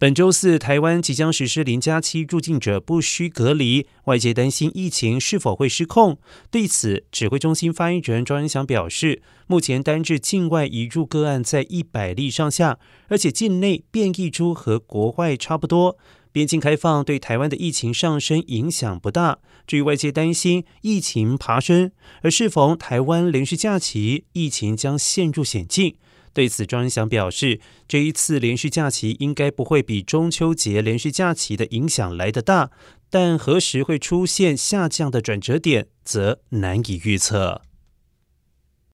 本周四，台湾即将实施零加七入境者不需隔离，外界担心疫情是否会失控。对此，指挥中心发言人庄仁祥表示，目前单日境外移入个案在一百例上下，而且境内变异株和国外差不多，边境开放对台湾的疫情上升影响不大。至于外界担心疫情爬升，而适逢台湾连续假期，疫情将陷入险境。对此，庄祥表示，这一次连续假期应该不会比中秋节连续假期的影响来得大，但何时会出现下降的转折点，则难以预测。